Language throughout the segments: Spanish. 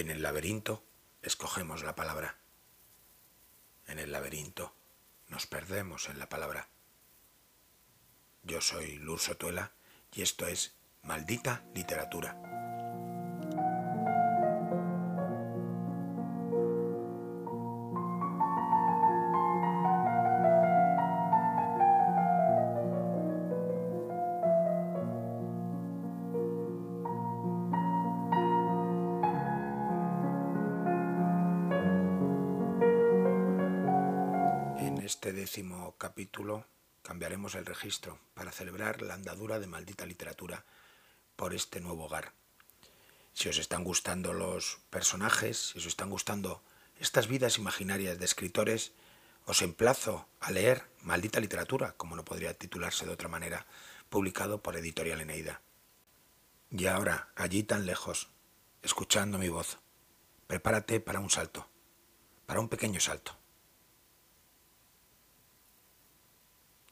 En el laberinto escogemos la palabra. En el laberinto nos perdemos en la palabra. Yo soy Luz Sotuela y esto es Maldita Literatura. Este décimo capítulo cambiaremos el registro para celebrar la andadura de maldita literatura por este nuevo hogar. Si os están gustando los personajes, si os están gustando estas vidas imaginarias de escritores, os emplazo a leer Maldita Literatura, como no podría titularse de otra manera, publicado por Editorial Eneida. Y ahora, allí tan lejos, escuchando mi voz, prepárate para un salto, para un pequeño salto.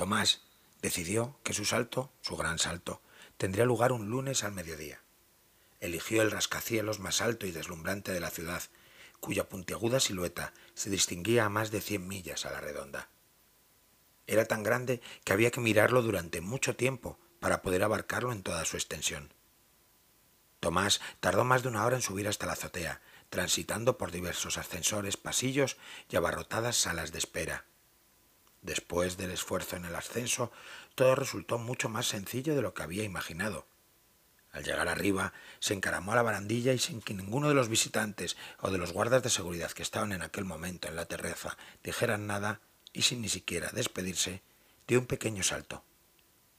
Tomás decidió que su salto, su gran salto, tendría lugar un lunes al mediodía. Eligió el rascacielos más alto y deslumbrante de la ciudad, cuya puntiaguda silueta se distinguía a más de cien millas a la redonda. Era tan grande que había que mirarlo durante mucho tiempo para poder abarcarlo en toda su extensión. Tomás tardó más de una hora en subir hasta la azotea, transitando por diversos ascensores, pasillos y abarrotadas salas de espera, Después del esfuerzo en el ascenso, todo resultó mucho más sencillo de lo que había imaginado. Al llegar arriba, se encaramó a la barandilla y sin que ninguno de los visitantes o de los guardas de seguridad que estaban en aquel momento en la terraza dijeran nada, y sin ni siquiera despedirse, dio un pequeño salto.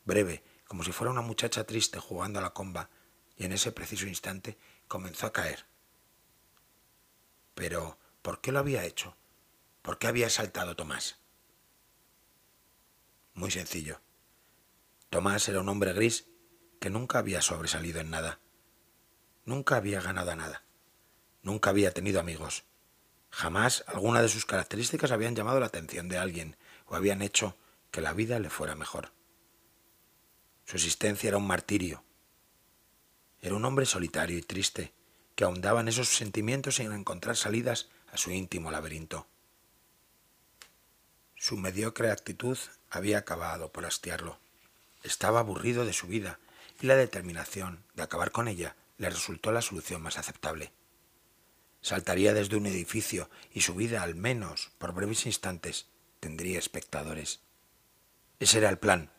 Breve, como si fuera una muchacha triste jugando a la comba, y en ese preciso instante comenzó a caer. Pero, ¿por qué lo había hecho? ¿Por qué había saltado Tomás? Muy sencillo. Tomás era un hombre gris que nunca había sobresalido en nada. Nunca había ganado nada. Nunca había tenido amigos. Jamás alguna de sus características habían llamado la atención de alguien o habían hecho que la vida le fuera mejor. Su existencia era un martirio. Era un hombre solitario y triste que ahondaba en esos sentimientos sin encontrar salidas a su íntimo laberinto. Su mediocre actitud había acabado por hastiarlo. Estaba aburrido de su vida y la determinación de acabar con ella le resultó la solución más aceptable. Saltaría desde un edificio y su vida, al menos por breves instantes, tendría espectadores. Ese era el plan.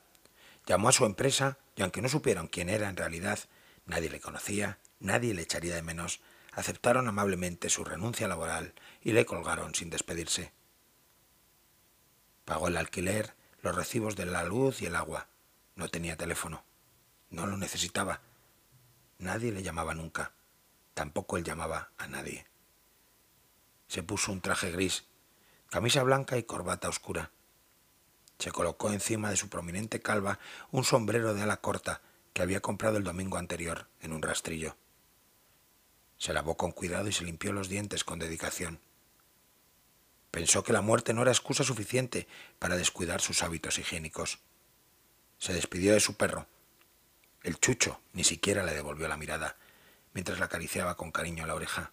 Llamó a su empresa y aunque no supieron quién era en realidad, nadie le conocía, nadie le echaría de menos, aceptaron amablemente su renuncia laboral y le colgaron sin despedirse. Pagó el alquiler, los recibos de la luz y el agua. No tenía teléfono. No lo necesitaba. Nadie le llamaba nunca. Tampoco él llamaba a nadie. Se puso un traje gris, camisa blanca y corbata oscura. Se colocó encima de su prominente calva un sombrero de ala corta que había comprado el domingo anterior en un rastrillo. Se lavó con cuidado y se limpió los dientes con dedicación. Pensó que la muerte no era excusa suficiente para descuidar sus hábitos higiénicos. Se despidió de su perro. El chucho ni siquiera le devolvió la mirada, mientras la acariciaba con cariño la oreja.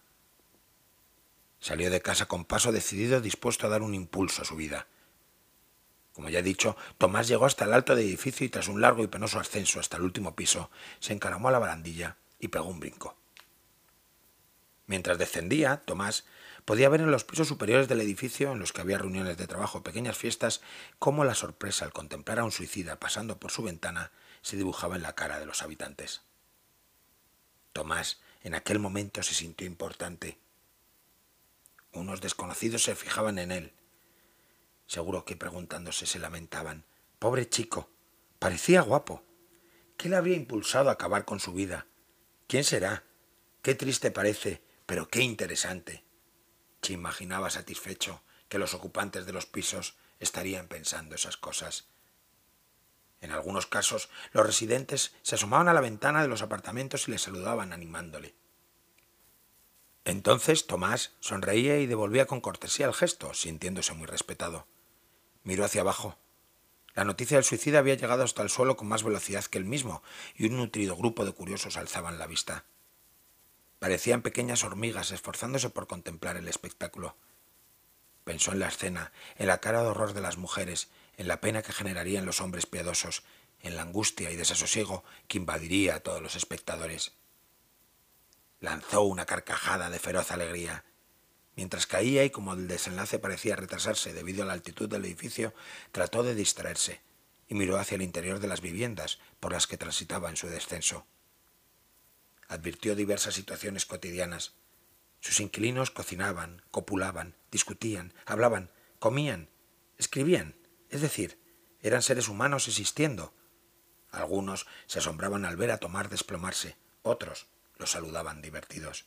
Salió de casa con paso decidido, dispuesto a dar un impulso a su vida. Como ya he dicho, Tomás llegó hasta el alto del edificio y tras un largo y penoso ascenso hasta el último piso, se encaramó a la barandilla y pegó un brinco. Mientras descendía, Tomás Podía ver en los pisos superiores del edificio, en los que había reuniones de trabajo pequeñas fiestas, cómo la sorpresa al contemplar a un suicida pasando por su ventana se dibujaba en la cara de los habitantes. Tomás en aquel momento se sintió importante. Unos desconocidos se fijaban en él. Seguro que preguntándose se lamentaban. Pobre chico. Parecía guapo. ¿Qué le habría impulsado a acabar con su vida? ¿Quién será? Qué triste parece, pero qué interesante. Se imaginaba satisfecho que los ocupantes de los pisos estarían pensando esas cosas. En algunos casos, los residentes se asomaban a la ventana de los apartamentos y le saludaban animándole. Entonces Tomás sonreía y devolvía con cortesía el gesto, sintiéndose muy respetado. Miró hacia abajo. La noticia del suicida había llegado hasta el suelo con más velocidad que él mismo, y un nutrido grupo de curiosos alzaban la vista. Parecían pequeñas hormigas esforzándose por contemplar el espectáculo. Pensó en la escena, en la cara de horror de las mujeres, en la pena que generarían los hombres piadosos, en la angustia y desasosiego que invadiría a todos los espectadores. Lanzó una carcajada de feroz alegría. Mientras caía y como el desenlace parecía retrasarse debido a la altitud del edificio, trató de distraerse y miró hacia el interior de las viviendas por las que transitaba en su descenso. Advirtió diversas situaciones cotidianas. Sus inquilinos cocinaban, copulaban, discutían, hablaban, comían, escribían, es decir, eran seres humanos existiendo. Algunos se asombraban al ver a Tomás desplomarse, otros lo saludaban divertidos.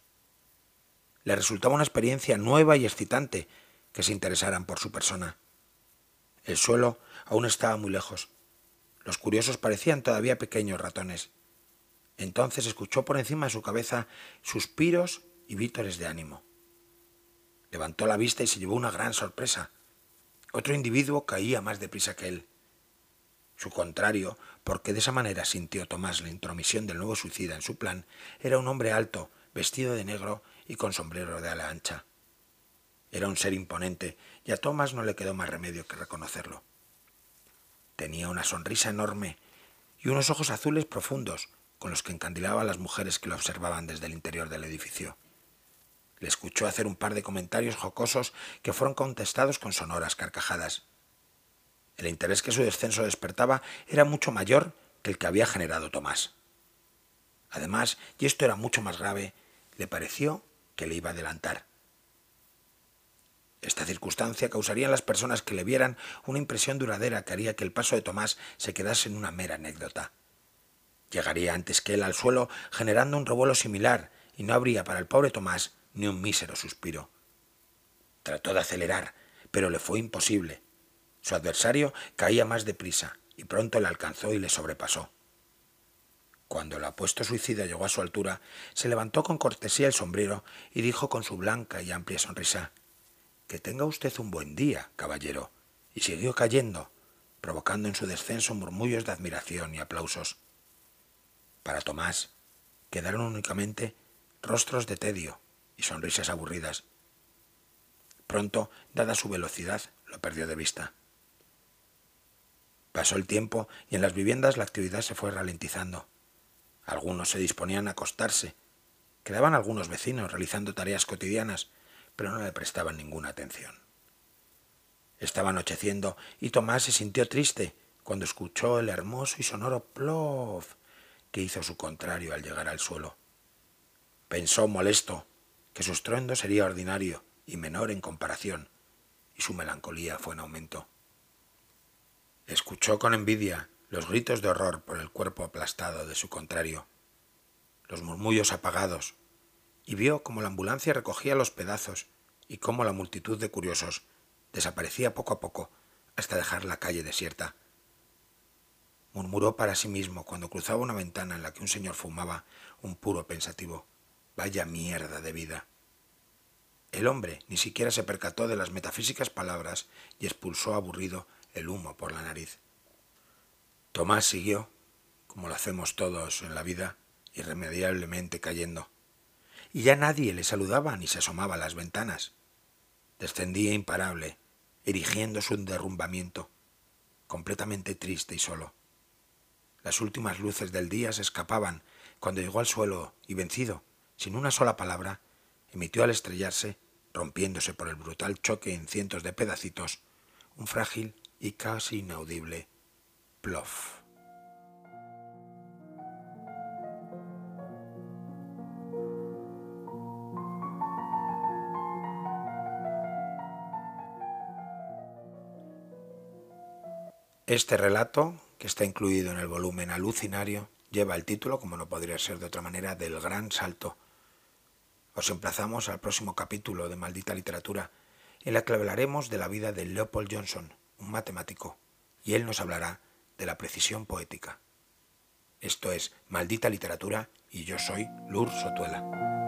Le resultaba una experiencia nueva y excitante que se interesaran por su persona. El suelo aún estaba muy lejos. Los curiosos parecían todavía pequeños ratones. Entonces escuchó por encima de su cabeza suspiros y vítores de ánimo. Levantó la vista y se llevó una gran sorpresa. Otro individuo caía más deprisa que él. Su contrario, porque de esa manera sintió Tomás la intromisión del nuevo suicida en su plan, era un hombre alto, vestido de negro y con sombrero de ala ancha. Era un ser imponente, y a Tomás no le quedó más remedio que reconocerlo. Tenía una sonrisa enorme y unos ojos azules profundos, con los que encandilaba a las mujeres que lo observaban desde el interior del edificio. Le escuchó hacer un par de comentarios jocosos que fueron contestados con sonoras carcajadas. El interés que su descenso despertaba era mucho mayor que el que había generado Tomás. Además, y esto era mucho más grave, le pareció que le iba a adelantar. Esta circunstancia causaría en las personas que le vieran una impresión duradera que haría que el paso de Tomás se quedase en una mera anécdota. Llegaría antes que él al suelo generando un revuelo similar y no habría para el pobre Tomás ni un mísero suspiro. Trató de acelerar, pero le fue imposible. Su adversario caía más deprisa y pronto le alcanzó y le sobrepasó. Cuando el apuesto suicida llegó a su altura, se levantó con cortesía el sombrero y dijo con su blanca y amplia sonrisa Que tenga usted un buen día, caballero. Y siguió cayendo, provocando en su descenso murmullos de admiración y aplausos. Para Tomás quedaron únicamente rostros de tedio y sonrisas aburridas. Pronto, dada su velocidad, lo perdió de vista. Pasó el tiempo y en las viviendas la actividad se fue ralentizando. Algunos se disponían a acostarse. Quedaban algunos vecinos realizando tareas cotidianas, pero no le prestaban ninguna atención. Estaba anocheciendo y Tomás se sintió triste cuando escuchó el hermoso y sonoro plof que hizo su contrario al llegar al suelo. Pensó molesto que su estruendo sería ordinario y menor en comparación, y su melancolía fue en aumento. Escuchó con envidia los gritos de horror por el cuerpo aplastado de su contrario, los murmullos apagados, y vio cómo la ambulancia recogía los pedazos y cómo la multitud de curiosos desaparecía poco a poco hasta dejar la calle desierta. Murmuró para sí mismo cuando cruzaba una ventana en la que un señor fumaba un puro pensativo. Vaya mierda de vida. El hombre ni siquiera se percató de las metafísicas palabras y expulsó aburrido el humo por la nariz. Tomás siguió, como lo hacemos todos en la vida, irremediablemente cayendo. Y ya nadie le saludaba ni se asomaba a las ventanas. Descendía imparable, erigiendo su derrumbamiento, completamente triste y solo. Las últimas luces del día se escapaban cuando llegó al suelo y vencido, sin una sola palabra, emitió al estrellarse, rompiéndose por el brutal choque en cientos de pedacitos, un frágil y casi inaudible plof. Este relato, que está incluido en el volumen Alucinario, lleva el título, como no podría ser de otra manera, del Gran Salto. Os emplazamos al próximo capítulo de Maldita Literatura, en la que hablaremos de la vida de Leopold Johnson, un matemático, y él nos hablará de la precisión poética. Esto es Maldita Literatura y yo soy Lur Sotuela.